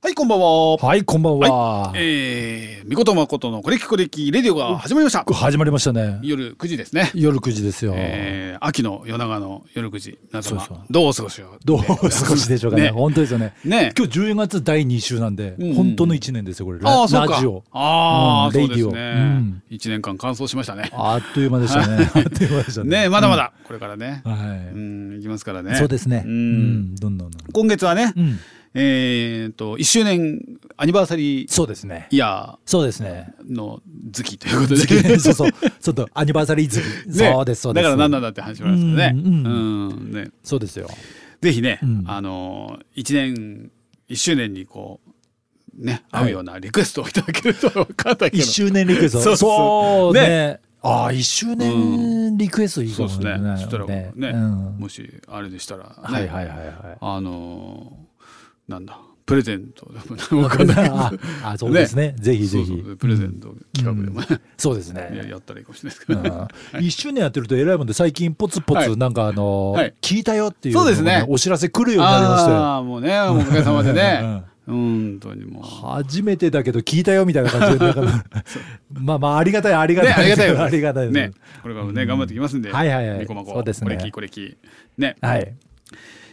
はい、こんばんは。はい、こんばんは。えー、みことまことのこれきこれきレディオが始まりました。始まりましたね。夜9時ですね。夜9時ですよ。えー、秋の夜長の夜9時。皆様そうどうお過ごしよう。どうお過ごしでしょうかね。ね本当ですよね。ね。今日10月第2週なんで、うん本当の1年ですよ、これ。ああ、そうかラジオ。。ああ、うんレディオうねん。一年間乾燥しましたね。あっという間でしたね。あっという間でしたね。ね、まだまだこれからね。はうん、いきますからい。ね。そうですね。ううんん。どんどんどんどん。今月はね、うん。えーと、1周年アニバーサリーそうですね。イヤそうですね。ーの月ということで。そうそう。ちょっとアニバーサリー月。ねそうです、そうです。だから何なんだって話もあるんですけどね。うんうんねそうですよ。ぜひね、うんあの1年1周年にこうねはい合うようなリクエストをいただけると分かんないけど1周年リクエスト？そうそうねね。ああ、1周年リクエストいいかもしれないねそしたらねうんもしあれでしたら、ねはいはいはいはい。あのーなんだプレゼント。でも分かんない。ああそうですね。ぜひぜひ。プレゼント企画で。もね、そうですね。やったらいいかもしれないですけど、一周年やってると偉いもんで最近ポツポはい。ツなんかあのはい。聞いたよっていうそうですね。お知らせ来るようになりまして。ああもうねおかげさまでね本当にもう。初めてだけど聞いたよみたいな感じで。だからまあまあありがたいありがね、たい。ありがたいよ。ありがたい ね、これからもね、頑張っていきますんで、はいはいはい。みこまこそうですね。これきこれきね、はい。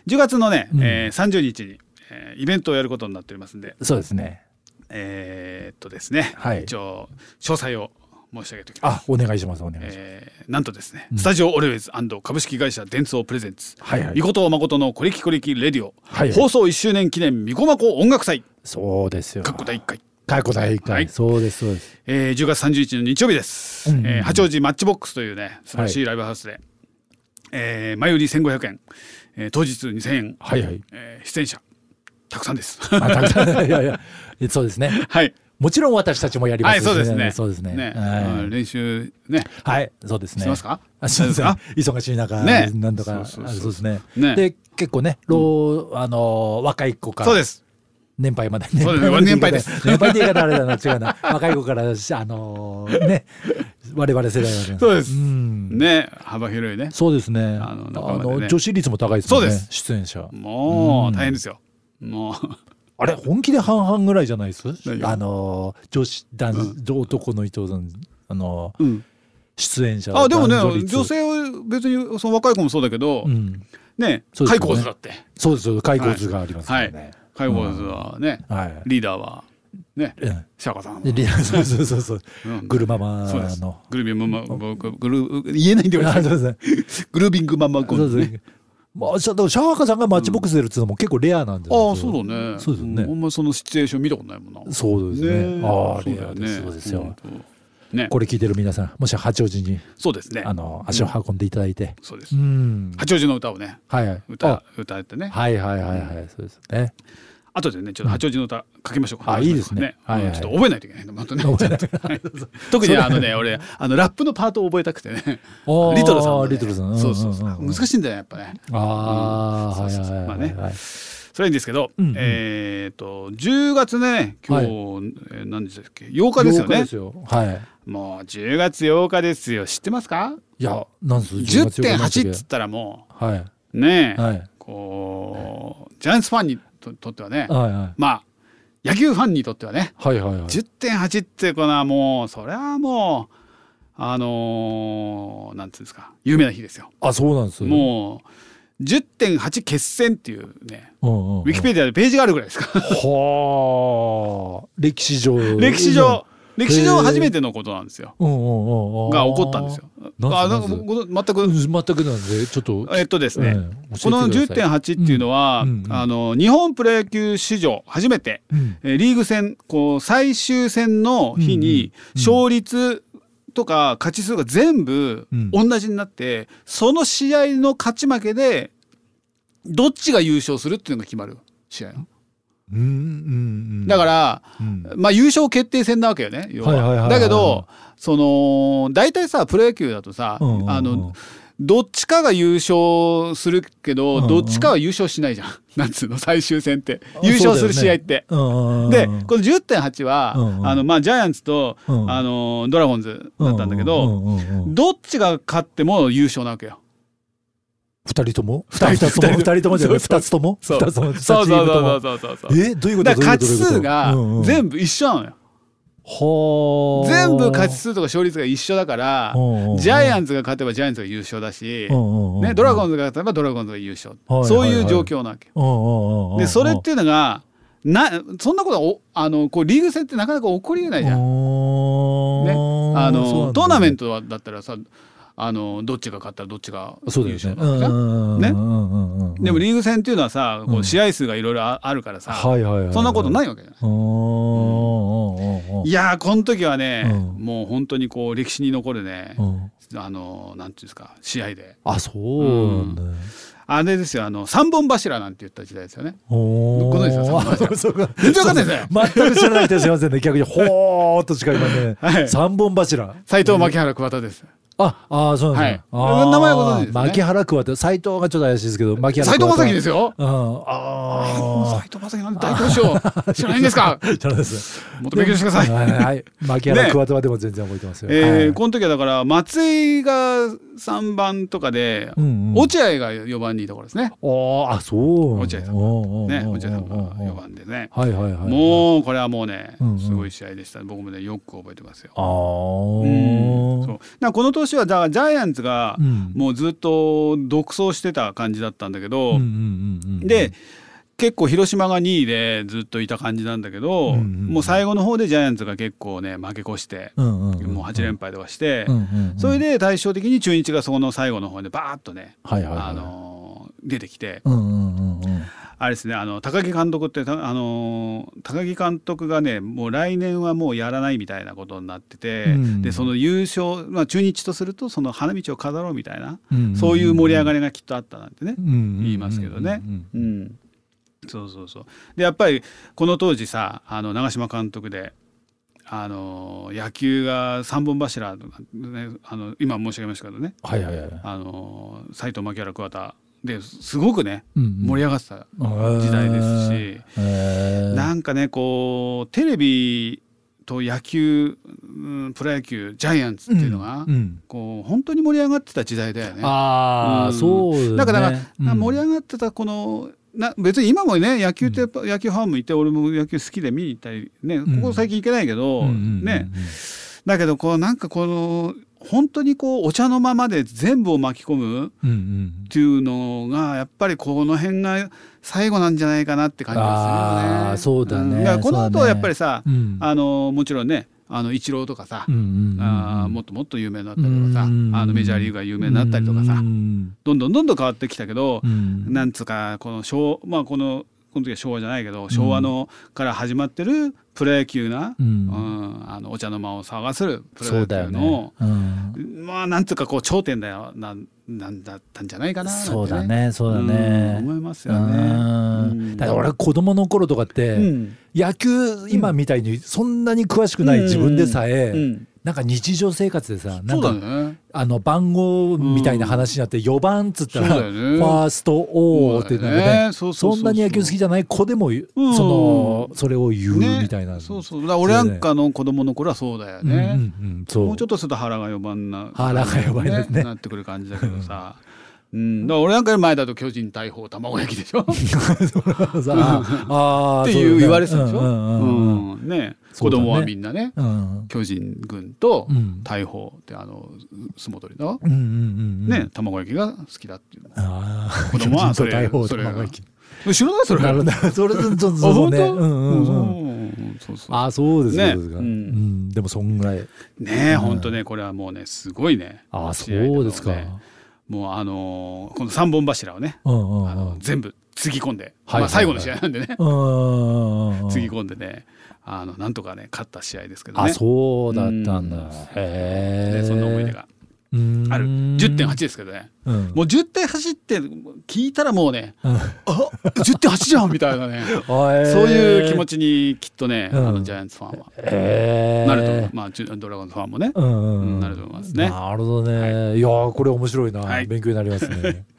10月のね、うん。えー、30日に、えーイベントをやることになっておりますんで、そうですね。えーっとですね、はい。一応詳細を申し上げておきます。あお願いします。お願いします。えーなんとですね、うん。スタジオオレウェイズ株式会社電通プレゼンツ、はいはい。みこと誠のこれきこれきレディオ、はいはい。放送1周年記念みこまこ音楽祭、そうですよ。過去第1回。過去第一はい。回そうですそうです。えー、10月30日の日曜日です、うん。うんうんえー八王子マッチボックスというね素晴らしいライブハウスで、えー前売り1500円、えー当日2000円、はいはい。えー出演者たくさんです。あたくさん。いやいやそうですね。はい。もちろん私たちもやりまはいすそうですね。そうですね。ね。はい。うん練習ね。はい、そうですね。してますか？あそうですね。あ。忙しい中、ね。なんとか、そうですね。ね。で、結構ね、老、あのー、若い子から。そうです。年配まで。そうです。年配です。年配って言い方あれだな、違うな。若い子から、あのー、ね、我々世代はね。そうです。ん。ね。幅広いね。そうですね。ああのね女子率も高いですね。そうです。出演者。もううん。大変ですよもう。あれ、本気で半々ぐらいじゃないです？あのー、女子、男、男の人さん、あのー、うん。出演者。あでもね男女性は別にその若い子もそうだけど、うん。ねそうですよね。カイコーズだって。そうです、そうです開口図がありますからね。カイコーズはね、はい。リーダーはねうん。シャカさんそうそうそうそう。うん。グルママの。グルービングママ僕グル言えないんだよ。グルービングママコン。まあ、シャシャワカさんがマッチボックス出るっていうのも結構レアなんですああそうだねそうですよねんあんまそのシチュエーション見たことないもんなそうですね。ああ、そうだよねレアです。そうですよ。ねこれ聞いてる皆さん、もし八王子に、そうですねあの、足を運んでいただいて。そうですうん。八王子の歌をねはいはい。歌あ歌ってねはいはいはいはい。そうですね。後でねちょっと八王子の歌書きましょう。かあいいですね。うんはいはい。ちょっと覚えないといけないまたね。特にあのね俺あのラップのパートを覚えたくてね。リトルさんのね。リトルさん。うんそうそうそううんう。ん難しいんだよやっぱね。ああ、うん。そうそうそう。まあね。はい。はい。それはいいんですけど、うんうん。えっ、と10月ね今日、はい。えー何日だっけ？8日ですよ8日ねですよ。はい。もう10月8日ですよ。知ってますか？いや、なんす？10.8っつったらもはい。うねえ、はい。こうジャイアンツファンにととってはね、はいはい。まあ野球ファンにとってはねはいはいはい。10.8ってこのはもうそれはもうあのーなんていうんですか有名な日ですよ。あ、そうなんですよ。もう10.8決戦っていうねうんうんうん、ウィキペディアでページがあるぐらいですか。はあ。歴史上。歴史上歴史上初めてのことなんですよ。が起こったんですよ。あなんか全く。うん。全くなんで、ちょっと。えっとですね、ええこの教えてください。10.8っていうのは、あの日本プロ野球史上初めて、うリーグ戦こう最終戦の日にうん勝率とか勝ち数が全部うん。同じになって、その試合の勝ち負けでどっちが優勝するっていうのが決まる試合うんうんうん。だから、うん、まあ優勝決定戦なわけよね要は。はいはいはいはい。だけどその大体さプロ野球だとさ、うんうんうん。あのどっちかが優勝するけど、うんうん。どっちかは優勝しないじゃん。なんつうの最終戦って。優勝する試合って。うんうんうん、でこの10.8は、うんうん。あのまあ、ジャイアンツと、うん。あのドラゴンズだったんだけど、うんうんうんうん。どっちが勝っても優勝なわけよ。二人とも？二人とも。二人とも？じゃない。二つとも？そう。そう。そう。そう。そう。そう。そう。え？どういうこと？だから勝ち数が全部一緒なのよ、はあ全部勝ち数とか勝率が一緒だからジャイアンンツが勝てばジャイアンツが優勝だし、トね、ドラゴンンズが勝てばドラゴンズが優勝、はいはいそういう状況なわけ。よ。でそれっていうのがなそんなことはおあのこうリーグ戦ってなかなか起こりえないじゃん。ね、あのトーナメントトはだったらさあのどっちが勝ったらどっちがそうだ優勝なのじゃん。ね？でもリーグ戦っていうのはさこうん。う試合数がいろいろああるからさ、はいはいはいそんなことないいわけじゃない？いやーこの時はね、うん。もう本当にこう歴史に残るね、うん。あのなんていうんですか試合で。あそうねあれですよあの三本柱なんて言った時代ですよね。おご存知です か？全然わかんないですね。全く知らない人すいませんね。逆にほーっとしか今ね。はい。三本柱。斉藤牧原桑田です。ああそうなんですね。はい。名前はご存知ですね。牧原桑田斎藤がちょっと怪しいですけど牧原斉藤正樹すですよ。うん。あ斉藤正樹なんて大投手知らないんですか？あ 知らないです。もっと勉強してください。はいはい。牧原桑田はでも全然覚えてますよえーはい。この時はだから松井が3番とかで、うんうん。落合が4番にいた頃ですね。あーあそう。落合さんんね落合さんが4番でね。はいはいはいもうこれはもうねすごい試合でした。僕もねよく覚えてますよ。ああうん。そう。だからこの年はだからジャイアンツがうん。もうずっと独走してた感じだったんだけど、で結構広島が2位でずっといた感じなんだけど、うんうんうん。もう最後の方でジャイアンツが結構ね負け越して、うんうんうんもう8連敗とかして、うんうんうんそれで対照的に中日がそこの最後の方でバーッとね、はいはいはい。あのー出てきて、うんうんうあれですねあの高木監督ってたあのー高木監督がねもう来年はもうやらないみたいなことになってて、うん。でその優勝、まあ、中日とするとその花道を飾ろうみたいな、うん。うんそういう盛り上がりがきっとあったなんてね、言言いますけどね。うん。うん、そうそうそう。でやっぱりこの当時さあの長嶋監督であの野球が三本柱とか、ね、あの今申し上げましたけどね。はいはいはいあの斎藤牧原桑田ですごくねうん盛り上がってた時代ですし、えー。なんかねこうテレビと野球、うんプロ野球ジャイアンツっていうのが、うんうん。こう本当に盛り上がってた時代だよね。ああ、うん。そうだから、うん。盛り上がってたこのな別に今もね野球ってやっぱ野球ファンもいて俺も野球好きで見に行ったりねここ最近行けないけど、うんうんうん。ね。だけどこうなんかこの本当にこうお茶のままで全部を巻き込むうんうんっていうのがやっぱりこの辺が最後なんじゃないかなって感じがするよね。そうだね。ん。からこの後はやっぱりさ、うん。あのもちろんねあのイチローとかさ、うんうんうんあーもっともっと有名になったりとかさ、うんあのメジャーリーグが有名になったりとかさ、うんどんどんどんどん変わってきたけど、うん。なんつうかこの昭まあこのこの時は昭和じゃないけど昭和のから始まってるプロ野球な、ううんんあのお茶の間を探するプロ野球の、ね、うん。まあなんつうかこう頂点だよなんなんだったんじゃないかなねそうだねそうだね。うん思いますよね。だから俺子供の頃とかって、うん。野球今みたいにそんなに詳しくない自分でさえ、うんなんか日常生活でさなそんかね。あの番号みたいな話になって4番っつったら、ね。ファーストオーってなんかねそんなに野球好きじゃない子でも、んそのそれを言うみたいな、そうそう。俺なんかの子供の頃はそうだようんうんね。うんそう。もうちょっとすると腹が4番な腹が四番ですね。なってくる感じだけどさ。うん、俺なんかより前だと巨人大砲卵焼きでしょ？ああていう言われてたでしょ、うんうんね。子供はみんなね。うん。巨人軍とうん。大砲ってあの相撲取りの、うんうんうんね卵焼きが好きだっていう子供は それそれが。卵焼き。知らない？それ。なるほど。それそうそうあそうねああそうですね。そうん。ん。でもそんぐらい。ねえ本当ねこれはもうねすごいね。ああそうですか、ねもうあのーこの三本柱をねあの全部つぎ込んで、はいまあ、最後の試合なんでね、つぎ込んでねあのなんとかね勝った試合ですけどね。あそうだったんだ。うん。へえねそんな思い出がある。10.8ですけどね。うん。もう10.8って聞いたらもうねうん。あ10.8じゃんみたいなね。そういう気持ちにきっとね、うん。あのジャイアンツファンは。へえなると思う、まあドラゴンズファンもね、うんうんうん。なると思いますね。なるほどね、い、やーこれ面白いな、はい。勉強になりますね。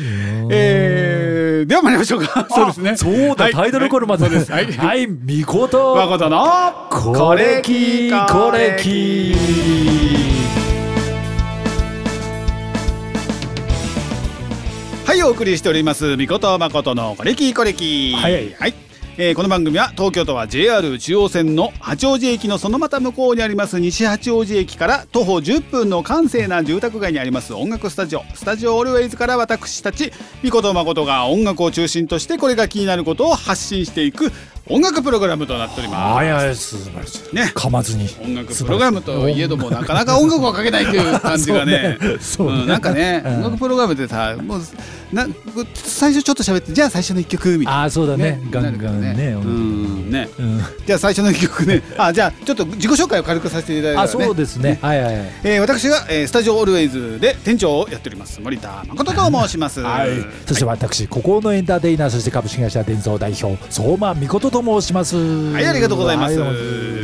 うん。えー、では参りましょうか。そうですね。そうだ、はい。タイトルコールまで、です。はい、はい、みこと誠のこれきこれきお送りしておりますみことまことのこれきこれき。はい。はいえーこの番組は東京都は JR 中央線の八王子駅のそのまた向こうにあります西八王子駅から徒歩10分の閑静な住宅街にあります音楽スタジオ。スタジオオルウェイズから私たちみことまことが音楽を中心としてこれが気になることを発信していく音楽プログラムとなっております。はいはい素晴らしい。ね。噛まずに。音楽プログラムといえどもなかなか音楽をかけないという感じがね。そうね。なんかね、うん。音楽プログラムでさもうな最初ちょっと喋ってじゃあ最初の一曲みたいな。ああそうだね。ガンガンね。ね。うん。ね。うん。じゃあ最初の一曲ね。あじゃあちょっと自己紹介を軽くさせていただいたらあねそうですね。はいはいはい。えー私が、えースタジオオルウェイズで店長をやっております。森田誠と申します。はい、そして私、孤高のエンターテイナー、そして株式会社伝送代表、相馬美琴と申します。はい、ありがとうございます。は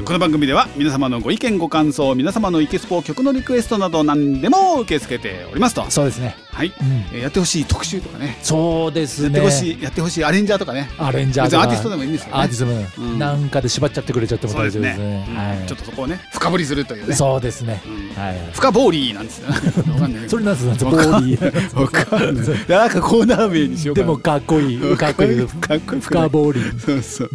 この番組では皆様のご意見ご感想、皆様のイケスポ曲のリクエストなど何でも受け付けておりますと。そうですね。はい、うんえーやってほしい特集とかね。そうですね。やってほしい、やってほしいアレンジャーとかね。アレンジャーとか別にアーティストでもいいんですよね。アーティストも、うんなんかで縛っちゃってくれちゃってもそうですね。ね。はい。うんちょっとそこをね、深掘りするというね。そうですね。うんはい。深ボーリーなんですよ。わかんないそれなんですかんーリー。わかんない。なんかコーナー名にしよう。でもかっこいい。かっこいい。かっこいい。深ボーリー。そうそう。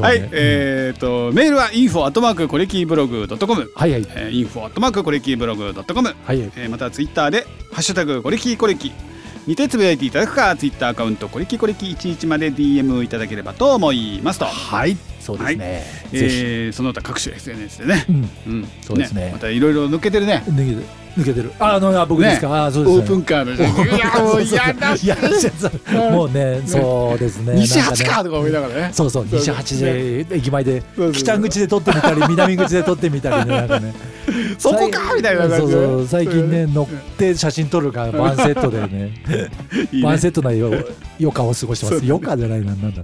はい、えっとメールは info アットマークコレキーブログドットコム。はいはい。えー、info アットマークコレキーブログドットコム。はいはい。えーまたツイッターで「ハッシュタグコレキコレキ」にてつぶやいていただくかツイッターアカウントコレキコレキ11まで DM いただければと思いますと、はい。そうですね。ぜえーその他各種 SNS でねひ。う、ん。うんそうですねまたいろいろ抜けてるね抜けてる。抜けてる。ああの、あ僕ですか？ああ、そうですね。オープンカーのいやもう嫌だいやそうもうね、そうですね。西八かとか思いながらねそうそう、西八で駅前で北口で撮ってみたり、南口で撮ってみたりね、なんかね。そこかみたいな感じでそうそう、最近ね、乗って写真撮るがワンセットでね、ワンセットなよ余暇を過ごしてます。余暇じゃないな、なんだ。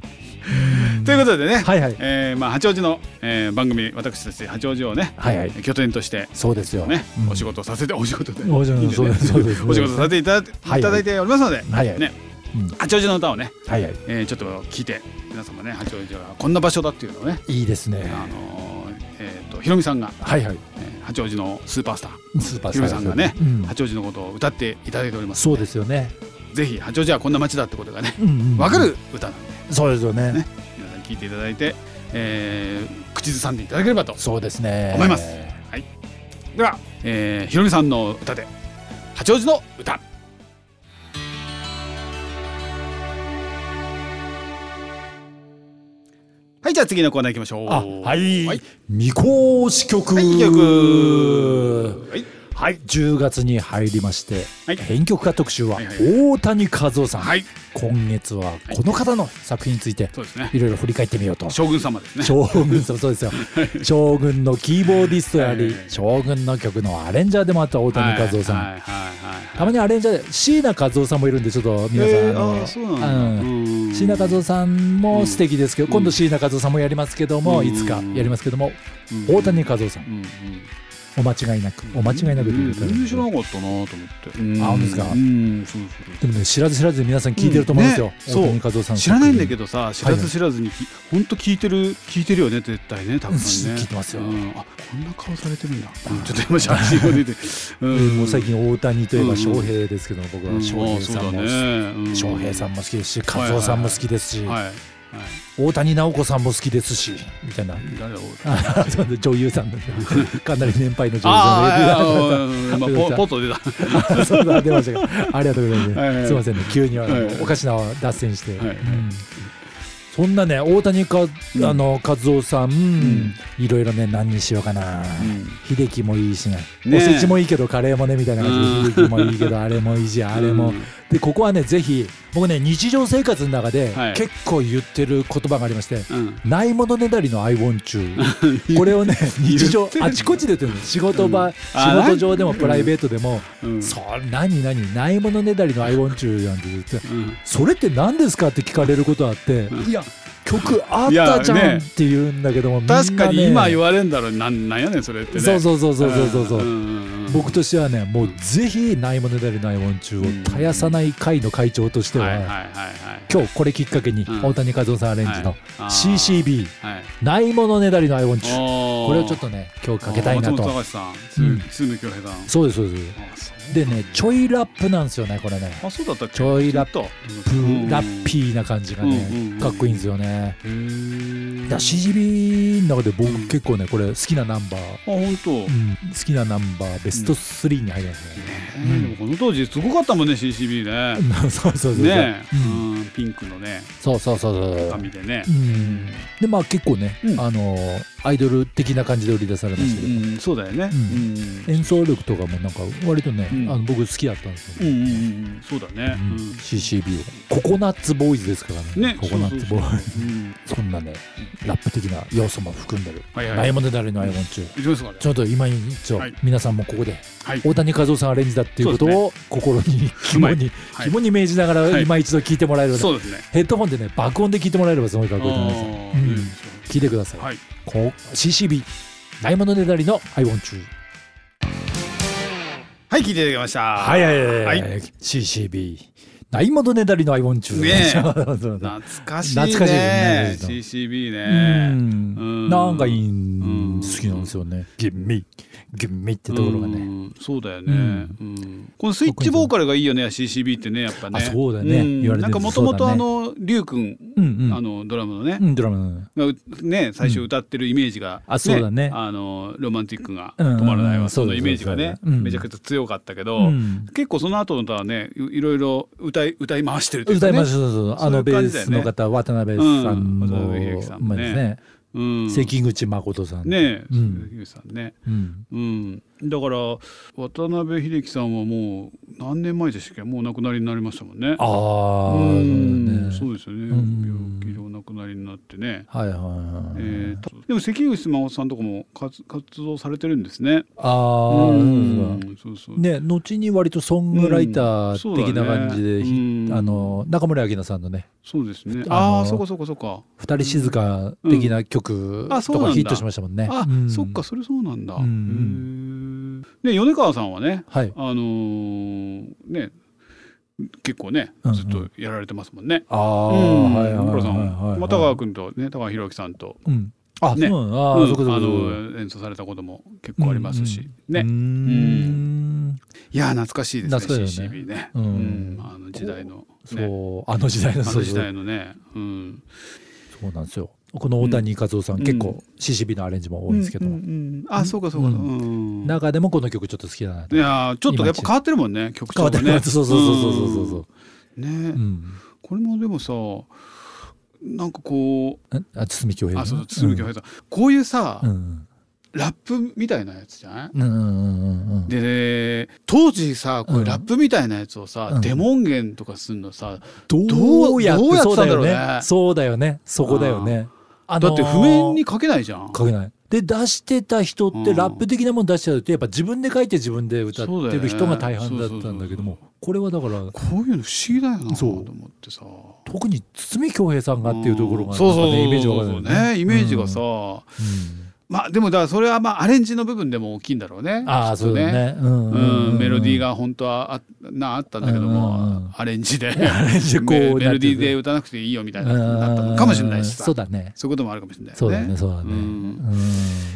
ということでね、はいはい。えーまあ、八王子の、えー番組私たち八王子をね、はいはい。拠点としてそうですよ。ね、うんお仕事をさせてお仕事で お仕事させていただ,、はいい、ただいておりますので、はいはいねうん八王子の歌をね、はいはい。えーちょっと聞いて皆様ね八王子がこんな場所だっていうのをね、いいですね。あのーえー、とひろみさんが、はいはい。えー八王子のスーパースタースーパーひろみさんがね、うん八王子のことを歌っていただいておりますそうですよね。ぜひ八王子はこんな街だってことがねう分かる歌なんでそうですよね聞いていただいて、えー口ずさんでいただければとそうですね。思います。では、えー、ひろみさんの歌で八王子の歌。はいじゃあ次のコーナー行きましょう。あ、はい。はい。未公式曲。はい曲。はいはい、10月に入りまして、はい。編曲家特集ははいはい大谷和夫さん、はい。今月はこの方の作品についてい。ろいろ振り返ってみようと。将軍様ですね。将軍さんそうですよ。将軍のキーボーディストやり、はい。将軍の曲のアレンジャーでもあった大谷和夫さん、はいはいはいはいたまにアレンジャーで椎名和夫さんもいるんでちょっと皆さん、えーあの椎名和夫さんも素敵ですけど、うん。今度椎名和夫さんもやりますけども、うんいつかやりますけども、うん。大谷和夫さんお間違いなくお間違いなく全然知らなかったなと思って。あ本当ですか？うんそうそうでもね知らず知らずで皆さん聞いてると思うんですよ、うん。ね大谷和夫さんの知らないんだけどどさ知らず知らずにき本当聞いてる聞いてるよね絶対ね多分ね。聞いてますよ。うん。あこんな顔されてるんだ。うんちょっと今写真が出て。うん。もう最近大谷といえうんば翔平ですけど僕は翔平さんも、も翔平さんも好きですし和夫さんも好きですし、はいはい大谷直子さんも好きですしみたいな。女優さん かなり年配の女優さんああであまあ ポポッと出たそうだ出ました。かありがとうございます、はいはい。すみませんね急にはいおかしな脱線して、はいはい。うん。そんなね大谷か、うん。あの和夫さん、ん。いろいろね何にしようかな、うん。秀樹もいいしね。ねおせちもいいけどカレーもねみたいな感じでうん。秀樹もいいけどあれもいいしあれも、うんでここはねぜひ僕ね日常生活の中ではい。結構言ってる言葉がありまして、うん。ないものねだりの I want to これをね日常あちこちで言ってるの。仕事場、うん。仕あ事上でもプライベートでも、うん。そ何何ないものねだりの I want to なんて言ってうん。それって何ですかって聞かれることあって、うん。いや曲あったじゃんって言うんだけども、ね。確かに今言われるんだろうなんなんやねんそれってね。そうそうそうそうそうそう僕としてはねもうぜひないものねだりの I want to を絶やさない会の会長としては、今日これきっかけに、うん。大谷和夫さんアレンジの CCB はい。ないものねだりの I want you おこれをちょっとね今日かけたいなと。そうですそうですでねちょいラップなんですよねこれね。あそうだったっけ？ちょいラップラッピーな感じがうんうんうん。ねかっこいいんですよね。だ CGB の中で僕うん結構ねこれ好きなナンバー、あ本当。ねうん、好きなナンバーベスト3に入りますね、えでもこの当時すごかったもんね CCB ね。そうそうそうそう、ね。え、うん。うん、ピンクのね。そうそうそうそう。紙でね。う。ん。でまあ結構ね、うん。あのアイドル的な感じで売り出されましたけど、うんうんそうだよね。ううん。ん演奏力とかもなんか割とね、うん。あの僕好きだったんですよ、うんうんうん。そうだね。うん。CCB をココナッツボーイズですからね。ねココナッツボーイズ。そん。なねラップ的な要素も含んでる。はいはい。ダイヤモンドダレのアイモン中。ちょっと今一応、はい。皆さんもここではい。大谷和夫さんアレンジだっていうことを心に 肝に。はい肝に銘じながはい。ら今一度聞いてもらえるような。そうですね。ヘッドホンでね爆音で聞いてもらえればすごいかっこいいと思いますあうん。聞いてください、CCB ダイヤモンドネダリの I want you はい聞いていただきました。はいはいはい、ははい。い、CCB ダイヤモンドネダリの I want you ねえ。そうそうそう。懐かしいね。懐かしいね。CCB うね。ん。うん。なんかいいうんん好きなんですよね。ギンミギンミってところがね。うんそうだよね、このスイッチボーカルがいいよね CCB ってねやっぱね。あそうだね。ん。言われてるなんかもともとあのリュウ君。あのドラムのね。う、んドラム。がうね最初歌ってるイメージが、あそうだね。あのロマンティックが止まらないそのイメージがね、めちゃくちゃ強かったけど、うん。結構その後の歌はねいいろいろ歌い歌い回してるというかね。歌いましたそうそうあのベースの方渡辺さんもですね。うん、関口誠さん。ねえ、うん。鈴木さんね。うん。うん、だから渡辺秀樹さんはもう何年前でしたっけ？もうお亡くなりになりましたもんね。ああ、ね。そうですよね、うん病気でお亡くなりになってね。はいはいはい。えーとでも関口真帆さんとかも活活動されてるんですね。ああ、ううんんそうそう。ね、後に割とソングライター的な感じで、うんねうんあの中森明菜さんのねそうですね。あのあそうかそうかそうか。「二人静か」的な曲とかヒットしましたもんね。あ、うんそっかそれそうなんだ。うんで米川さんはね、はい。あのーね結構ねうんうん。ずっとやられてますもんね。ああ、うん。はいはいはいはいはい。まあ田川君とね田川博之さんと、うん。あ、ね。そううん。そこそこそこ。あの演奏されたことも結構ありますし、ね、うーん。いやー懐かしいですね懐かしいよね。CCB ね、うん。うん。あの時代の、ね、そう、あの時代のあの時代のね、うん、そうなんですよ。この大谷和夫さん、うん。結構 CCB のアレンジも多いんですけど、うんうんうん。あそうかそうか、ううん。中でもこの曲ちょっと好きだなと。いやーちょっとやっぱ変わってるもんね曲変わってる調がねそうそうそうそうそう。そうね、うん。これもでもさなんかこんあ堤恭平うあそう鈴木恭平さん、こういうさ、うん。ラップみたいなやつじゃない、うんうんうんうん。で当時さこういううん。ラップみたいなやつをさ、うん。デモ音源とかするのさどうやってどうやってそうだよたんだろうね。ね。そうだよね。そこだよね。あのーだって譜面に書けないじゃん。書けない。で出してた人ってうん。ラップ的なもの出しちゃうとやっぱ自分で書いて自分で歌ってる人が大半だったんだけどもこれはだからこういうの不思議だよなとそう思ってさ。特に堤恭平さんがっていうところがそうそうそうイメージがわかるよねイメージがさ、うんまあでもだからそれはまあアレンジの部分でも大きいんだろうね。ああそうだね。うんうん、メロディーがが本当はあなあったんだけども、アレンジでアレンジでこうメメロディーで歌わなくていいよみたいななったのかもしれないしさそうだね。そういうこともあるかもしれない。そうだねそうだね。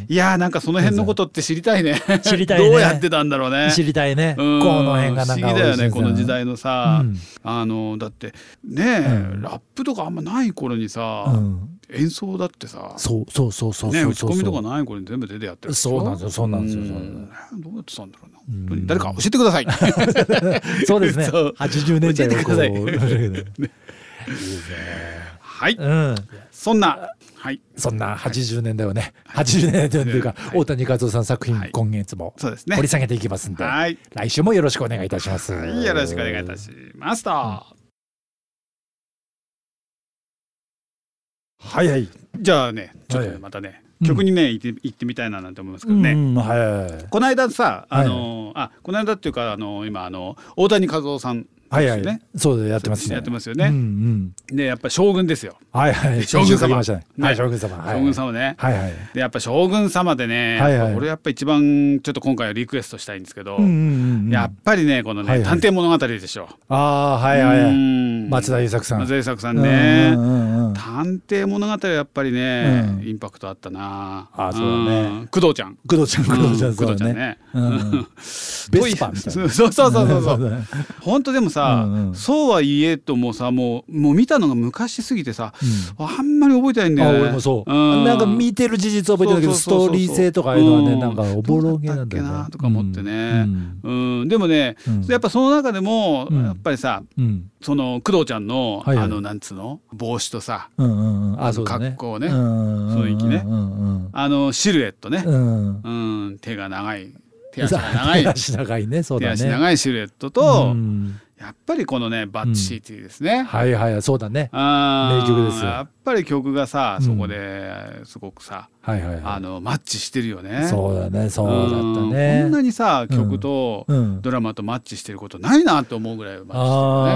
いやーなんかその辺のことって知りたいね。知りたいねどうやってたんだろうね。知りたいね。こうんの辺がなんか不思議だよねこの時代代のさ、うんあのだってねラップとかあんまない頃にさ、うん演奏だってさ。そうそうそうそうねそうそう。打ち込みとかない？頃に全部手でやってるそうなんですよそうなんですよどうやってたんだろうな。誰か教えてください。そうですね。そう。80年代をこ教えてう。はい。うん。そんな。はい。そんな80年代をね、80年代というか、はい。大谷和夫さん作品、はい。今月もそうですね。掘り下げていきますんで、はい。来週もよろしくお願いいたします。はい。よろしくお願いいたしますと、はいはい。じゃあねちょっとまたね、うん曲にね行って行ってみたいななんて思いますけどね、うん、はい。この間さあの、あこの間っていうかあの今あの大谷和夫さんはいはい、ね。そうやってますね。やってますようんうね、ん、でやっぱ将軍ですよ、はいはい。将軍様。ね。ね。はい将軍様。はい。将軍様ね。はいはい。でやっぱ将軍様でね、はいはい。俺やっぱ一番ちょっと今回はリクエストしたいんですけど、やっぱりねこのね、探偵物語でしょ。ああはいはい松田優作さん。松田優作さんね、探偵物語はやっぱりね、うん。インパクトあったな。あそうだね。ん。工藤ちゃん。工藤ちゃん工藤ちゃんそうだね。ね。うんベスパみたいな。そうそうそうそう。そう本当でもさ、うんうん。そうはいえともさもうもう見たのが昔すぎてさ、あんまり覚えてないんだあよね。俺もそう、ん。なんか見てる事実は覚えてるけどストーリー性とかああいうのはね、うん。なんかおぼろげなんだよね。なとか思ってね。うん。うん、でもね、うん。やっぱその中でも、うん。やっぱりさうん。その工藤ちゃんの、はいはい。あのなんつうの？帽子とさうんうんうん。あそうだね。格好ねうん雰囲気ね。うんうんあのシルエットね、うん。うん。手が長い。手足が長い。手足長いね。そう手だね。足長いシルエットと、うんやっぱりこのねバッチシーティーですね。はいはいそうだね。名曲ですよ。やっぱり曲がさうん。そこですごくさ、はいはいはあのマッチしてるよね。いそうだねそうだったうんこんねなにさ曲とうん。ドラマとマッチしてることないなって思うぐらいマッチしてるよね。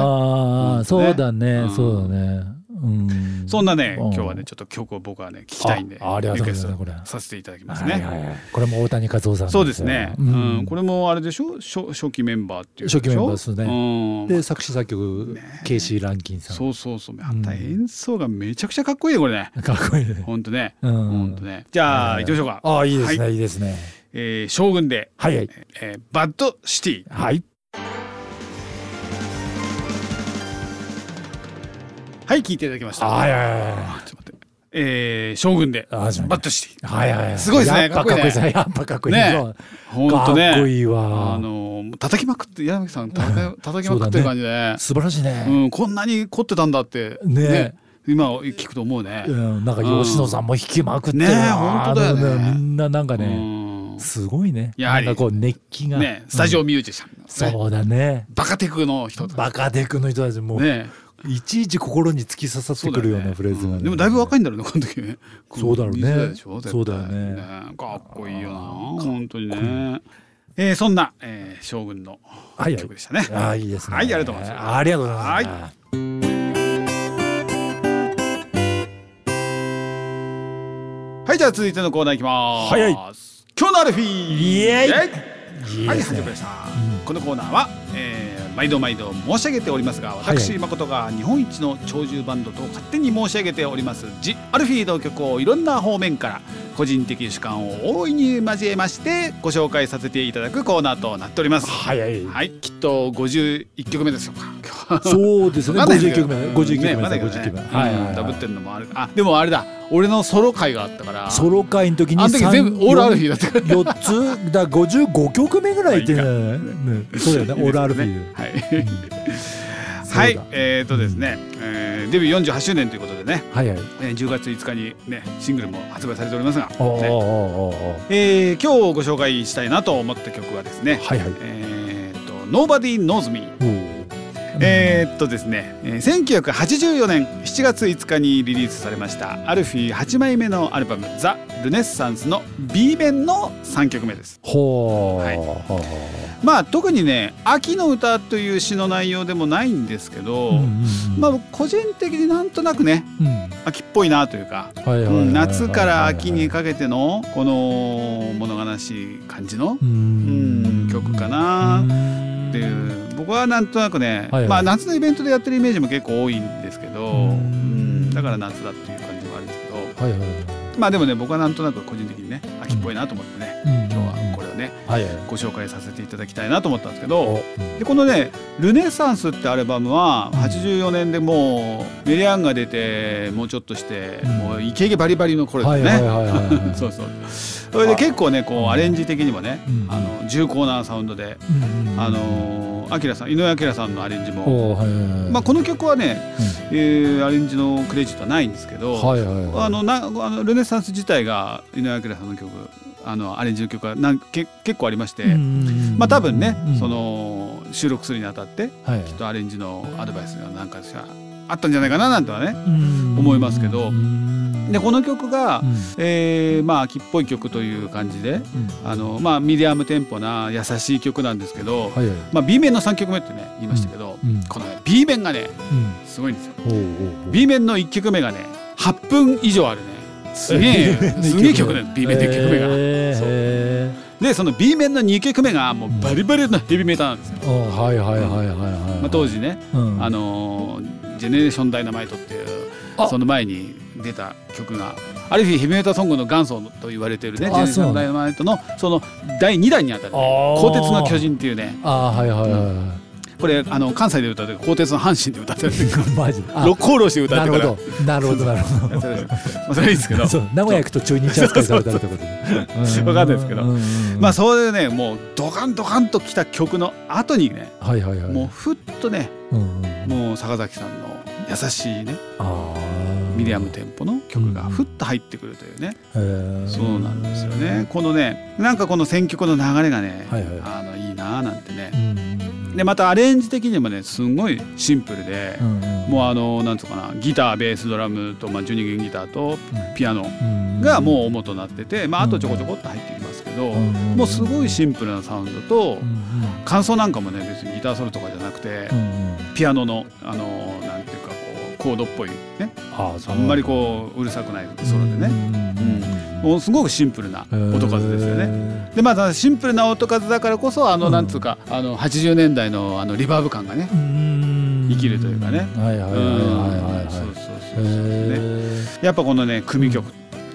ああそうだねうん。そうだね。うん。そんなねうん。今日はねちょっと曲を僕はね聞きたいんであありがとうございますさせていただきますはいね。はいはい。これも大谷和夫さんそうですね。ううん。んこれもあれでしょ？初初期メンバーっていう初期メンバーですね。うん。で作詞作曲ケイシー・ランキンさん。そうそうそう。まうん。た演奏がめちゃくちゃかっこいいねこれね。かっこいいね。本当ね。うん。本当ね。じゃあ行きましょうか。ああいいですはねいいですね。えー将軍で、はいはい。えーバッドシティ。はいはい聞いていただきました。はいはいはい。ちょっと待って。えー将軍でバッドシティ。はいはいはい。すごいですね。かっこいいですね。やっぱかっこいい。ね。本当ね。かっこいいわ。あのー叩きまくって柳さん 叩きまくってる感じで、素晴らしいね。うんこんなに凝ってたんだって。ね。今聞くと思うね。うんなんか吉野さんも弾きまくってる。ねな本当だよね。みんななんかうねん。すごいね。やはり。こう熱気が。ね。スタジオうんミュージシャンそうだね。バカテクの人バカデクの人たちもねいちいち心に突き刺さってくるようなフレーズがね。でもだいぶ若いんだろうねこの時。ねそうだろうね。20代でしょ絶対そうだよね。かっこいいよな本当にね。えーそんな、えー将軍のはいはい曲でしたね。ああいいですね。はいありがとうございます。ありがとうございます。はい。じゃあ続いてのコーナーいきます。はいはい。今日のアルフィー。イエイはい始いいですね。まりました、このコーナーは、えー毎度毎度申し上げておりますが私、はい。誠が日本一の長寿バンドと勝手に申し上げております「ジ・アルフィーの曲をいろんな方面から個人的主観を大いに交えましてご紹介させていただくコーナーとなっております。はい。はい。はい、きっと51曲目でしょうか。そうですね。わかんないけど。51曲目51曲目ねまだけど50ね曲目はいダブってるのもある。あでもあれだ。俺のソロ回があったから。ソロ会の時にあの時全部オールアルフィーだったから。4つだ55曲目ぐらいってね。そうだよね。オールアルフィー。はい、うん。はい。えー、とですね、えーデビュー48周年ということでね、はいはい。えー10月5日にねシングルも発売されておりますが、えー今日ご紹介したいなと思った曲はですね、はいはい。えー、と「Nobody Knows Me」えーっとですね、えー1984年7月5日にリリースされましたアルフィー8枚目のアルバム「ザ・ルネッサンス」の B 面の3曲目です。ほーはい。まあ特にね「秋の歌」という詩の内容でもないんですけど、うんうんうん。まあ個人的になんとなくねうん。秋っぽいなというか、夏から秋にかけてのこの物悲しい感じのううん曲かなうんっていう僕はなんとなくね、はいはい。まあ夏のイベントでやってるイメージも結構多いんですけど、だから夏だっていう感じもあるんですけどはいはいはい。まあでもね僕はなんとなく個人的にね秋っぽいなと思ってね、うん。今日はこれをねはいはい。ご紹介させていただきたいなと思ったんですけどおでこのね「ルネサンス」ってアルバムはうん。84年でもうメリアンが出てもうちょっとして、うん。もうイケイケバリバリの頃ですね。そうそう。それで結構ねこうアレンジ的にもね、うん。あの重厚なサウンドで、あのー、アキラさん井上彰さんのアレンジも、はいはいはいまあ、この曲はね、えーアレンジのクレジットはないんですけど、はいはいはい。あのなあのルネサンス自体が井上彰さんの曲あのアレンジの曲がなんけ結構ありまして、まあ多分ね、その収録するにあたってはいきっとアレンジのアドバイスがなんかしらあったんじゃないかななんてはね思いますけどでこの曲が、うん。えーまあ秋っぽい曲という感じでうん。あの、まあ、ミディアムテンポな優しい曲なんですけど、はいはい。まあ、B 面の3曲目ってね言いましたけど、うん。この、ね、B 面がねうん。すごいんですよ。B 面の1曲目がね8分以上あるね。すげえ すげえ曲ね B 面で1曲目が。そう。へでその B 面の2曲目がもうバリバリのヘビメタなんですよ。はいはいはいはいはい、まあ、当時ね、うん。あのージェネレーションダイナマイトっていうあ。その前に出た曲がある意味ヘビメタソングの元祖と言われているねジェあネレーションダイナマイトのその第2弾にあたる、ねあー「鋼鉄の巨人」っていうね。あーはいはいはいはこれあの関西で歌ってる鋼鉄の阪神で歌ってる。い マ六甲おろしで歌なるってるから。ほど。なるほどなるほど。それいいですけど。名古屋行くと中日扱いされたってことでわかんないですけど。うんうんうんまあそういうねもうドカンドカンときた曲の後にねはいはいはい。もうふっとねうんうん。もう坂崎さんの優しいね。あーミディアムテンポの曲がふっと入ってくるというね。へー。そうなんですよね。このねなんかこの選曲の流れがねはいはい。あのいいなあなんてうねんうん。でまたアレンジ的にもねすんごいシンプルでうんうん。もうあのなんつうかなギターベースドラムとまあ12弦ギターとピアノうんがもう主となっててまああとちょこちょこっと入ってきますけどもうすごいシンプルなサウンドとうん感想なんかもね別にギターソロとかじゃなくてうんうん。ピアノのあのなコードっぽい。ね。あんまりこううるさくないソロでね。ねもうすごくシンプルな音数ですよね。ねでまあシンプルな音数だからこそあの、うん。なんつうかあの80年代のあのリバーブ感がね、生生きるというかね。はいはいはいはいそうそうそうそうねへやっぱこのね組曲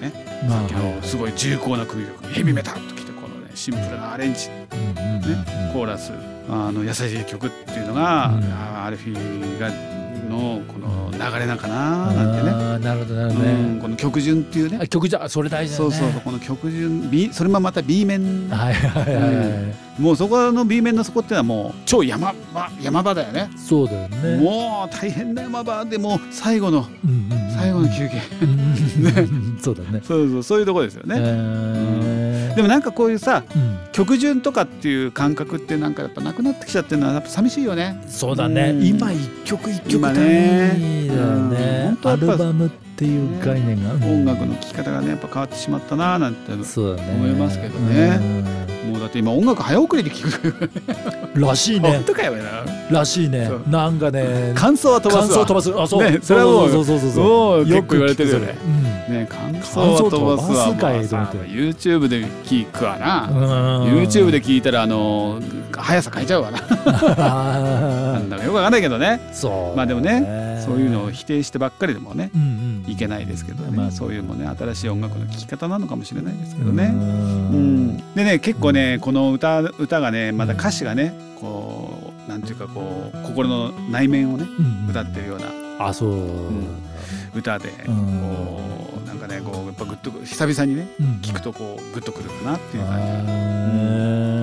ね、さっきのすごい重厚な組曲。ヘビメタときてこのねシンプルなアレンジ。ね。コーラス。あの優しい曲っていうのが、アルフィーがのこの流れなんかななんてね、なるほどなるほどうんねこの曲順っていうね。あ曲じゃそれ大事だよね。そうそうそうこの曲順 B それもまた B 面。はいはいはいはい。もうそこの B 面のそこってのはもう超山場山場だよね。そうだよね。もう大変な山場でもう最後のうんうんうん最後の休憩。うんそうだね。そうそうそういうところですよね、へーでもなんかこういうさうん。曲順とかっていう感覚ってなんかやっぱなくなってきちゃってるのはやっぱ寂しいよね。そうだね。うん。今一曲一曲今単ね位だようんね。ア本当やっぱルバムっていう概念が。音楽の聴き方がねやっぱ変わってしまったななんて思いますけどねもうだって今音楽早送りで聴く。うんらしいね本当かよなら。しいね。なんかね感想は飛ばすわ。感想飛ばす。あそう。ねそれはもうそうそうそうそうよく構言われてるよね。ね感想は飛ばすわ。かいと思って。YouTube で聞くわな、うん。YouTube で聞いたらあの速さ変えちゃうわな。なあんだかよくわかんないけどね。ーそうまあでもねそういうのを否定してばっかりでもねうんうんいけないですけどね、まあそういうもね新しい音楽の聴き方なのかもしれないですけどね。ううん。ん、でね結構ねこの歌歌がねまた歌詞がねこうなんていうかこう心の内面をねうん歌ってるようなあそう。歌で、うん。こうなんかねこうやっぱグッと久々にねうん聞くとこうグッとくるかなっていう感じ。あ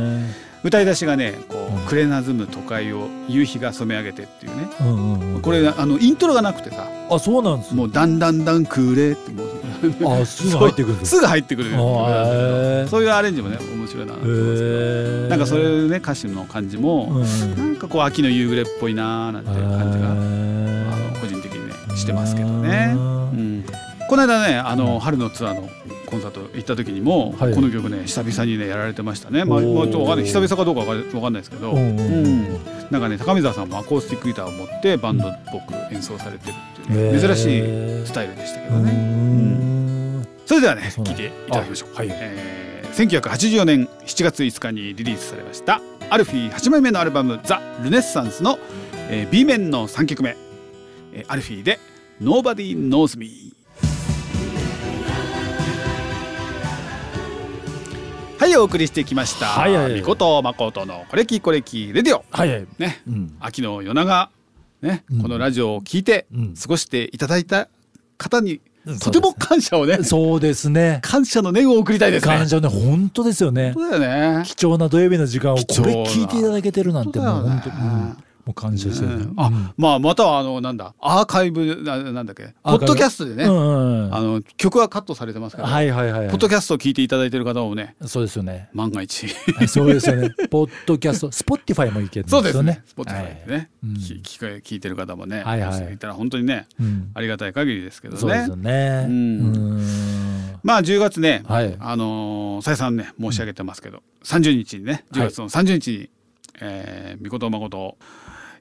歌い出しがねこうん。う「暮れなずむ都会を夕日が染め上げて」っていうね。ーうんうんうん。これあのイントロがなくてさ。あそうなんです。もう「だんだんだんくれ」ってもう。あすぐ入ってくる。す すぐ入ってくるそういうアレンジもね面白いなと思いますなんかそういうね歌詞の感じも、うんなんかこう秋の夕暮れっぽいなーなんていう感じが、あの個人的にねしてますけどね。うん、この間ねあの春のツアーのコンサート行った時にも、はい。この曲ね久々にねやられてましたね。まあ、まあ、ちょっとわかんない。久々かどうかわかんわかんないですけど、うんなんかね高見沢さんもアコースティックギターを持ってバンドっぽく演奏されてるっていう、ね珍しいスタイルでしたけどうね。ん。それではねそうなん聞いていただきましょう。はい。えー1984年7月5日にリリースされましたアルフィー8枚目のアルバム「ザ・ルネッサンスの」えー B 面の3曲目、えーアルフィーで「Nobody Knows Me」はいお送りしてきました。はいはい。はいみことまことのこれきこれきレディオ。はいはい。ね。うん。秋の夜長ね、うん。このラジオを聞いてうん。過ごしていただいた方にうん。とても感謝をねそうですね。感謝の念を送りたいですね。感謝ね本当ですよね。そうだよね。貴重な土曜日の時間をこれ聞いていただけてるなんてもう本当、うんもう感謝してる、うん。あ、まあまたはあのなんだアーカイブななんだっけポッドキャストでね、うんうんうん。あの曲はカットされてますから、はいはいはい、はい、ポッドキャストを聞いていただいてる方もねそうですよね。万が一。はいそうですよね。ポッドキャスト Spotify もいけるんそうですね。ですよね。スポットでね、うん。聞聞いてる方もね、はいはい。いたら本当にねうん。ありがたい限りですけどね。そうですよね。ううん。んまあ10月ね、はい。あのー再三ね申し上げてますけど、30日にね10月の30日に、えー、みことまこと、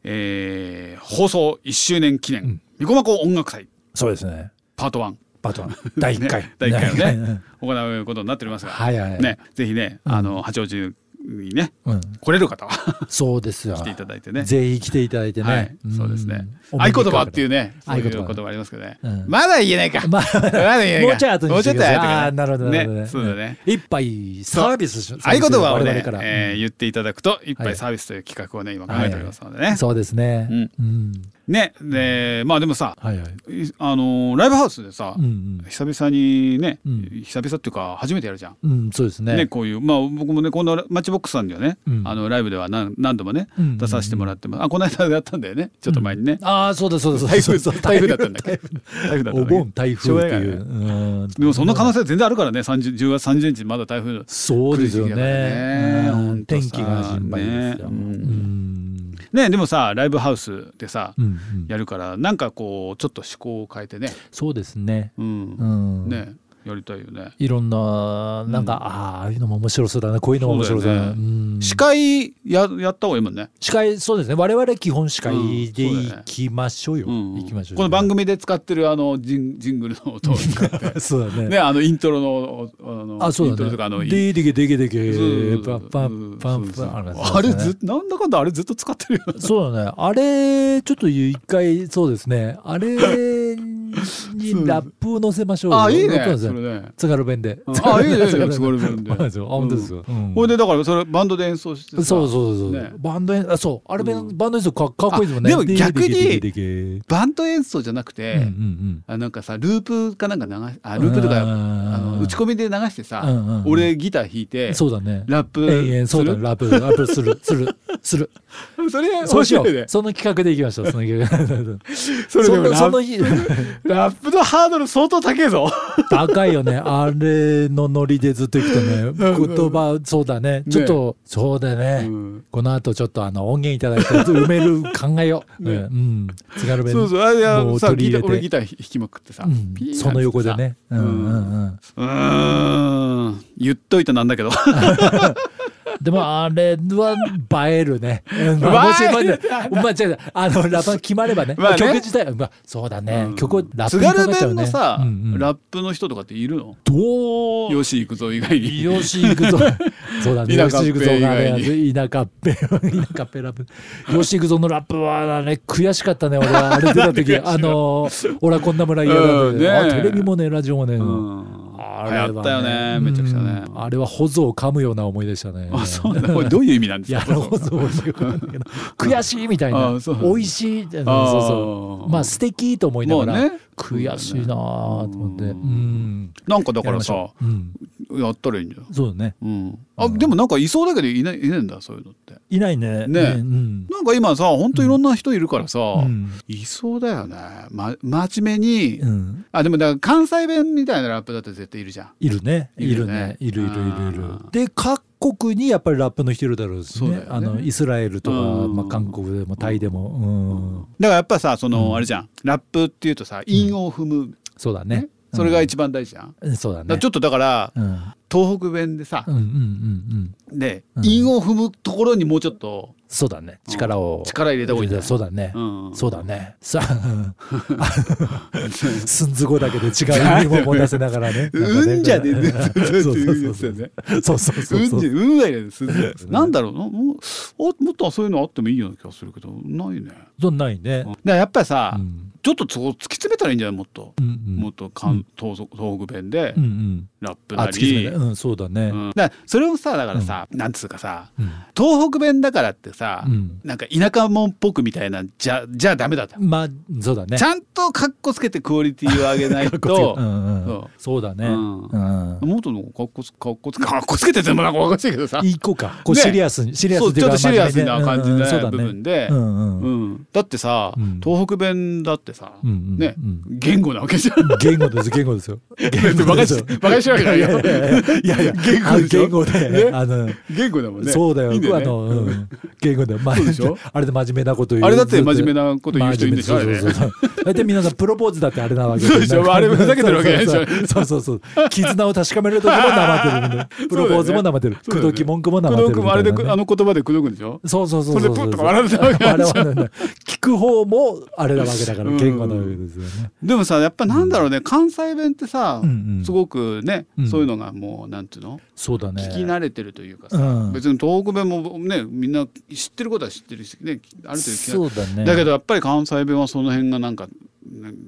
えー、放送1周年記念、うん。みこまこ音楽祭。そうですね。パート1パート1第1回、ね第一回を ね。ね。行うことになっておりますが、はいはい、ねぜひね、うん。あの八王子にねうん、来れる方は。そうですよ。来ていただいてね。ぜひ来ていただいてね、はい、そうですね。ん合言葉っていうね、そうい言葉ありますけどね。うん。まだ言えないか。まだ言えないか。もうちょい後にもうちょっと後かああーなるほどなるほど。ね、そうだね。一杯サービスし合言葉をねえー言っていただくと一はい。杯サービスという企画をね今考えておりますのでね。そうですね。うん。うんね、でまあでもさ、はいはい。いあのーライブハウスでさうんう、ん。久々にね、うん。久々っていうか初めてやるじゃん。うんそうですね。ね、こういうまあ僕もねこのマッチボックスさんにはね、うん。あのライブでは何何度もね、うん出させてもらってます。あこの間やったんだよね。ちょっと前にね。ああそうだそうだそうだ。台風台風だったんだっけ？台風。だったんだお盆台風っていう、うん。でもそんな可能性全然あるからね。30 10月30日まだ台風。そうですよね。ね天気が心配ですよ、ね。うんねでもさライブハウスでさ、うんうん。やるからなんかこうちょっと思考を変えてね。そうですね。うん。うん。ねやりたいよね。いろんななんか、ああああいうのも面白そうだな。こういうのも面白そうだな。そうだよね。うん。司会ややった方がいいもんね。司会そうですね。我々基本司会でうん。そうだね行きましょうよ、うん行きましょうこの番組で使ってるあのジンジングルの音を使って。そうだね。ねあのイントロのあのあそうイントロだねとかあのででけでけでけそうパンパンパンパンあれずなんだかんだあれずっと使ってるよ。そうだね。あれちょっと一回そうですね。あれにラップを載せましょうよ。あいいね。それね。津軽弁で。あいいね津軽弁。で。あ本当ですよ、うん。でだからそれバンドで演奏してさ。そうそうそうそう、ね。バンド演あそう。あれ、うん。バンド演奏かかっこいいですもんね。あでも逆にバンド演奏じゃなくて、なんかさループかなんか流しあループとか打ち込みで流してさ、俺ギター弾いてうんそうだね。ラップそうだラップラップする。するする。それそうしよう。ね。その企画でいきましょうその企画。それその日ラップのハードル相当高いぞ。高いよね。あれのノリでずっといくとね。言葉そうだね。ちょっとそうだね、うん。この後ちょっとあの音源いただいて埋める考えよう、ね。うん。津軽弁。そうそう。あいやもうさ取り入れて。俺ギター弾きまくってさ、うん。その横でね。うんうんうん。うーん。言っといてなんだけど でもあれは映えるね。うんまあ、もし映えるまあまあ、違うあのラップ決まればね。まあね曲自体、まあ、そうだね。うん曲をラップにかかっちゃうね。さ、うんうんラップの人とかっているの？どう？よし行くぞ以外によし行くぞ。そうだね。よし行くぞ田舎っぺ、田舎っぺラップ。よし行くぞのラップはね、悔しかったね、俺は。あれ出た時、あの、俺はこんな村嫌だうんねあテレビもね、ラジオもね。うんあれは流行ったよねめちゃくちゃね。うんあれは保存を噛むような思いでしたね。あそうなんだこれどういう意味なんですか？悔しいみたいな。美味しい、そうそう。まあ素敵と思いながら、悔しいなと思って。ううんん。なんかだからさやったらいいんだよ、そうだね。うん、あでもなんかいそうだけどいないいないんだそういうのっていないね。ねうん。なんか今さほんといろんな人いるからさ、うん。いそうだよね、ま、真面目に、うん。あでもだから関西弁みたいなラップだって絶対いるじゃんいるね。いるねいるね。いるいるいるいるあ。国にやっぱりラップの人いるだろうしね。ねあの、イスラエルとか、うんまあ韓国でもタイでも。うん。だからやっぱさその、うんあれじゃんラップっていうとさ韻を踏む、そうだね。それが一番大事じゃん、うんそうだねらちょ。っとだからうん。東北弁でさうん、うんうんうん。でうん韻を踏むところにもうちょっと、そうだね。力を。力入れた方がいいんじゃない？そうだね。うん、そうだね。さあ、寸図語だけで違う意味も持たせながら ね。うんじゃねえね そうそう言そうそう。そうそうそううんそううんがいねなんだろうなもうあもっとそういうのあってもいいような気がするけどないねそうないねだ。からやっぱりさ、うんちょっとそこ突き詰めたらいいんじゃない？もっと、うんうん。もっとかん東東北弁でうんうん。ラップあなり、うんそうだね。うん。だそれをさだからさ、なんつうかさうん。東北弁だからってさ、うん。なんか田舎者っぽくみたいなじゃじゃあダメだと、まあそうだね。ちゃんとかっこつけてクオリティを上げないと。う、んうんそう。だね。うん。うん。もっとのかっこつかっこつかっこつけててもなんかおかしいけどさ。行こうか。こうねシリアスにシリアスちょっとシリアスな感じのうんうん。そうだね。部分で、うんうん。うん。だってさ、うん。東北弁だってさ、うんうんね、うん。言語なわけじゃん。言語です 言語ですよ。バカしバカにしわけないよ。いやいや言語言語あの言語だもんね。そうだよ。あの、うん、言語で、まあれで真面目なこと言う。あれだって真面目なこと言う人いるんでしょ真面目。そうそうそう大体皆さんプロポーズだってあれなわけそうでしょ。あれふざけてるわけないでしょ。そうそうそう。絆を確かめる時もなまってるんで。プロポーズもなまってる。口説き文句もなまってる工藤君もあれであの言葉で口説くんでしょ。そうそうそうそれでプッとか笑ってたわけあれはね聞く方もあれなわけだからなですよねでもさやっぱなんだろうね、関西弁ってさ、うんうん。すごくね、うん。そういうのがもうなんていうの？そうだね。聞き慣れてるというかさ、うん。別に東北弁もねみんな知ってることは知ってるしね。ある程度そうだね。だけどやっぱり関西弁はその辺がなんか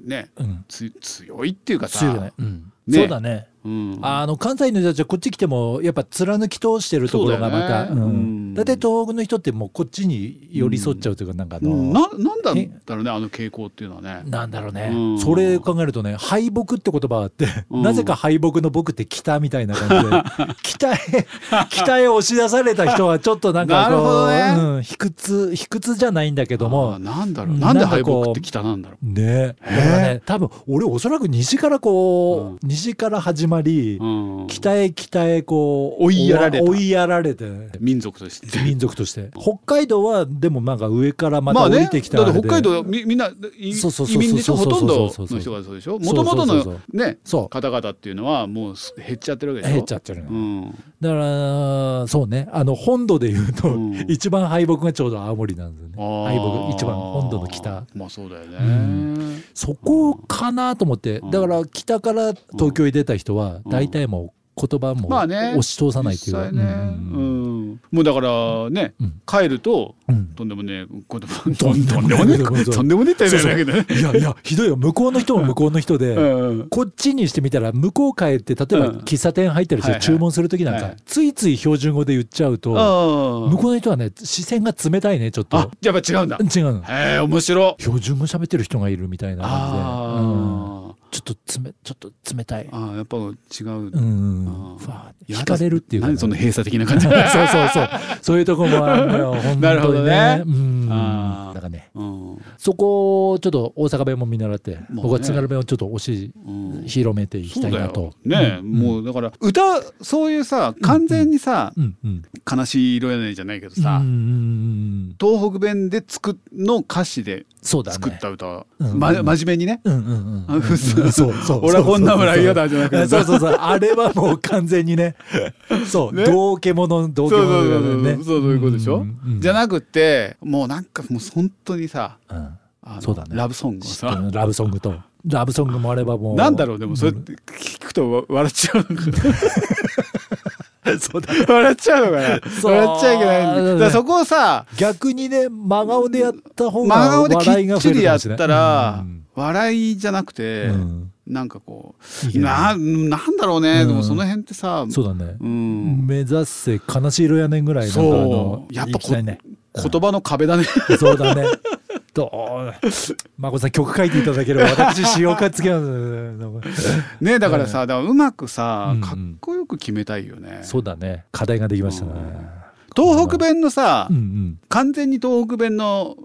ねうん。つ強いっていうかさ。ね。そうだねうん、あの関西の人たちはこっち来てもやっぱ貫き通してるところがまたそうだよね。うん。うん。大体東北の人ってもうこっちに寄り添っちゃうというかなんかあの、うん。ななんだだろうねあの傾向っていうのはね。なんだろうね、うん。それ考えるとね敗北って言葉があって、うん。なぜか敗北の僕って北みたいな感じで北へ北へ押し出された人はちょっとなんかこう、どね。うん、卑屈卑屈じゃないんだけどあもーなんだろう。うん。なんで敗北って北なんだろう。ね。だからね多分俺おそらく西からこう、う西から始まり、うん。北へ北へこう追いやられた。追いやられて。民族として。民族として。北海道はでもなんか上からまた降りまあね、てきた。あれでだって北海道みみんな移民でしょ？ほとんどの人がそうでしょ？もともとのね方々っていうのはもうす減っちゃってるわけでしょ？減っちゃってるの、うん。だからそうね。あの本土で言うと、うん。一番敗北がちょうど青森なんですよね。敗北一番本土の北。まあそうだよね、うん。そこかなと思って。うん。だから北から東京に出た人はうん。大体もう言葉も押し通さないっていう。か、実際ね、うん。もうだからね、うん。帰るとうん。とんでもねえ言葉ととんんでもねえ。って言うんだけどねいやいやひどいよ。向こうの人も向こうの人で、うん。こっちにしてみたら向こう帰って例えばうん。喫茶店入ったりして注文する時なんかはいついつい標準語で言っちゃうとあ向こうの人はね視線が冷たいねちょっと。あやっぱ違うんだ。違うの。へえ面白。い標準語喋ってる人がいるみたいな感じで、ちょっとつめちょっと冷たい。ー、あーやっぱ違う、うんあー。ふわーやだ惹かれるっていうか何その閉鎖的な感じ？そうそうそう。そういうとこもあるのよ本当にねなるほどね。うん。あー。だからね。うん。そこをちょっと大阪弁も見習って、ね。僕は津軽弁をちょっと推しうん。広めていきたいなと。ね、うん。もうだから歌そういうさ完全にさ、うん。うん。悲しい色やねじゃないけどさ、うんうんうん東北弁で作っの歌詞で作った歌、うん。ま、真面目にね、うんうんうん そうそう俺はこんな村嫌だじゃなくて。そうそうそう。あれはもう完全にね。そう。ね。道化者道化者だそうよねそうそういうことでしょ、うじゃなくてもうなんかもう本当にさそうだね。ラブソングをさ。ラブソングと。ラブソングもあればもう。なんだろうでもそれ聞くとわ笑っちゃう そうだな笑っちゃうのかな？そう。笑っちゃいけないん。だそこをさ逆にね真顔でやった方真が顔できっちりやったらうん笑いじゃなくて、うん。なんかこいいうねななんだろうね、うん。でもその辺ってさそうだね。うん、目指せ悲しい色やねんぐらいそう。やっぱね言葉の壁だね。そうだね。どう、まこさん曲書いていただければ私詩をかつけます。ねだからさ、だからうまくさ、うんかっこよく決めたいよね、そうだね。課題ができましたね。東北弁のさ、うんうん。完全に東北弁の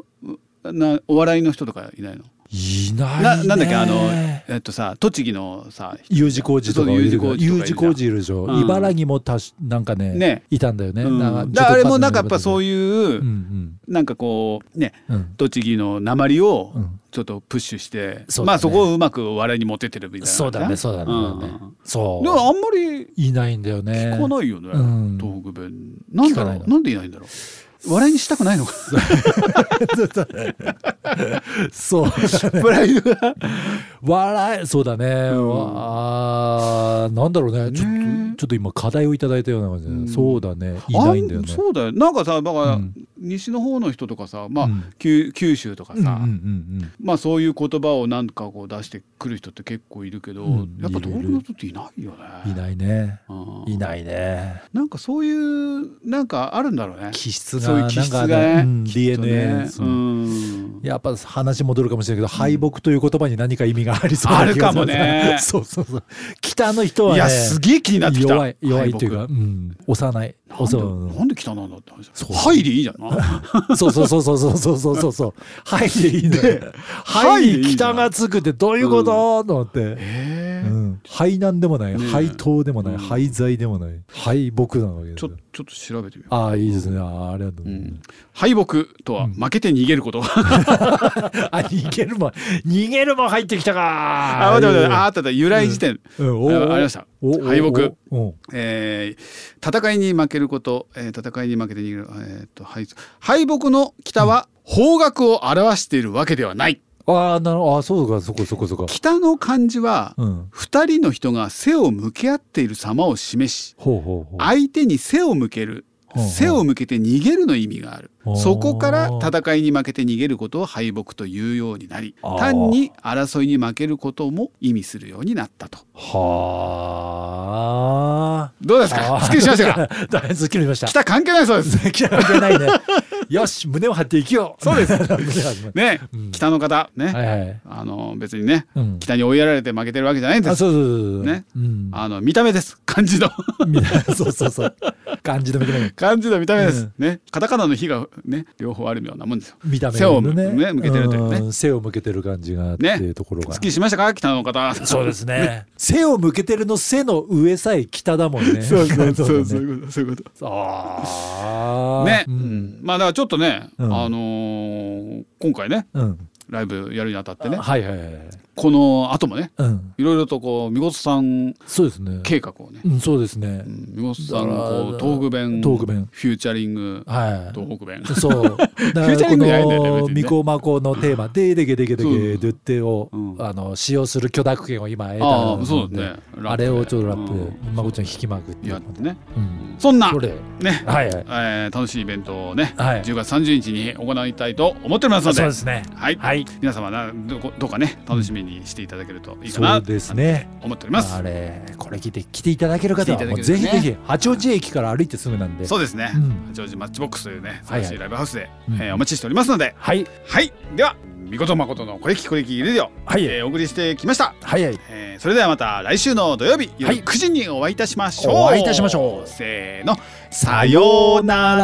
うなお笑いの人とかいないの？いないね。ななんだっけあのえっとさ栃木のさ U 字工事とか U 字工事とかいるじゃん。U 字工事いるでしょ、うん。茨城もたしなんかねね。いたんだよね、うん。なんかだあれもなんかやっぱそういいう、うん。なんかこうねうん。うん栃木の鉛をうん。ちょっとプッシュして、そうまあそこをうまくお笑いに持ってってるみたいな。そうだねそうだね,、うん。そうでもあんまりいないんだよね。聞かないよね、うん。東北弁。なんだろうの。なんでいないんだろう笑いにしたくないのかそうプライドが笑いそうだね、ん。わあ。ーなんだろうね。ちょっねとちょっと今課題をいただいたような感じで、うん。そうだね。いないんだよね。あそうだよ。なんかさだから、うん西の方の人とかさまあ、うん。九九州とかさ、うんうんうんまあそういう言葉をなんかこう出してくる人って結構いるけど、うん。やっぱ東北の人っていないよね。うんいないね。うん。いないね。なんかそういうなんかあるんだろうね。気質そういう気質がね、うん DNA ね。そううん。やっぱ話戻るかもしれないけど、敗北という言葉に何か意味がありそうな気がすあるかもね。そうそうそう。北の人はねいやすげえ気になってきた。弱い弱いっていうか、敗うん、幼いなんでなんで北なんだって話。そう。ハイでいいじゃん。な。そうそうそうそうそうそうそうそう。そうはいでいいのよ。ははい北がつくってどういうこと、と思って。え。ーうん、でもない、ねえ。廃党でもない、うん。廃材でもない、敗北なわけちょちょっと調べてみよう。ああ、いいですね。ああ、ありがとう。うん。敗北とは負けて逃げること。あ、逃げるもん、逃げるもん入ってきたか。あ、待って待って、あ、あった由来辞典。うん、おあありました。敗北えー戦いに負けること、えー戦いに負けて逃げる、えー、と敗敗北の北は方角を表しているわけではないああ、なるほど。あそうか、そこそこそこ。北の漢字はうん。二人の人が背を向け合っている様を示しほうほうほう。相手に背を向ける背を向けて逃げるの意味がある。そこから戦いに負けて逃げることを敗北というようになり単に争いに負けることも意味するようになったと。はあ。どうですか？すっきりしましたか？だいぶすっきりしました。北関係ないそうです。北 関係ないね。よし、胸を張っていきよう。そうです。ね、うん。北の方ね。あの別にねうん。北に追いやられて負けてるわけじゃないんです。あ、そうそうそう。ね。うん。あの見た目です。漢字の。そうそうそう。漢字の見た目。漢字の見た目です、うん。ね。カタカナの火がね両方あるようなもんですよ。見た目背をのねね向けてるというね。ん背を向けてる感じがあってねいうところが。すっきりしましたか？北の方。そうですね。背を向けてるの背の上さえ北だもんね。そうそうそう。そういうことそういうこと。ね、まあだからちょっとね、うんあのー今回ねうん。ライブやるにあたってねはいはいはい。この後もねうん。いろいろとこうみごつさんそうですね。計画をね。うん、そうですね。う。んみごつさんのこう東北弁東北弁フューチャリングはい。東北弁。そう。フューチャリングじゃないんだのみこまこのテーマででけでけでけそう。でってをうん。あの使用する許諾権を今得たああのでそうだね。あれをちょっとラップまこちゃん弾きまくって。やってね。うん。そんなね。はいはい。えー楽しいイベントをね、はい。10月30日に行いたいと思っておりますので。そうですね。はい、はい。皆様などこどうかね楽しみにしていただけるといいかそなうですね。と思っております、あれこれ聞いて来ていただける方はもうぜひぜひ八王子駅から歩いてすぐなんで。そうですね、うん。八王子マッチボックスというね素はいはい晴らしい。ライブハウスで、うん。えーお待ちしておりますので。はい。はい。ではみことまことのこれきこれきレディオ、はい。えーお送りしてきました、はいはい。えーそれではまた来週の土曜日夜はい。9時にお会いいたしましょう、お会いいたしましょう。せーの。さようなら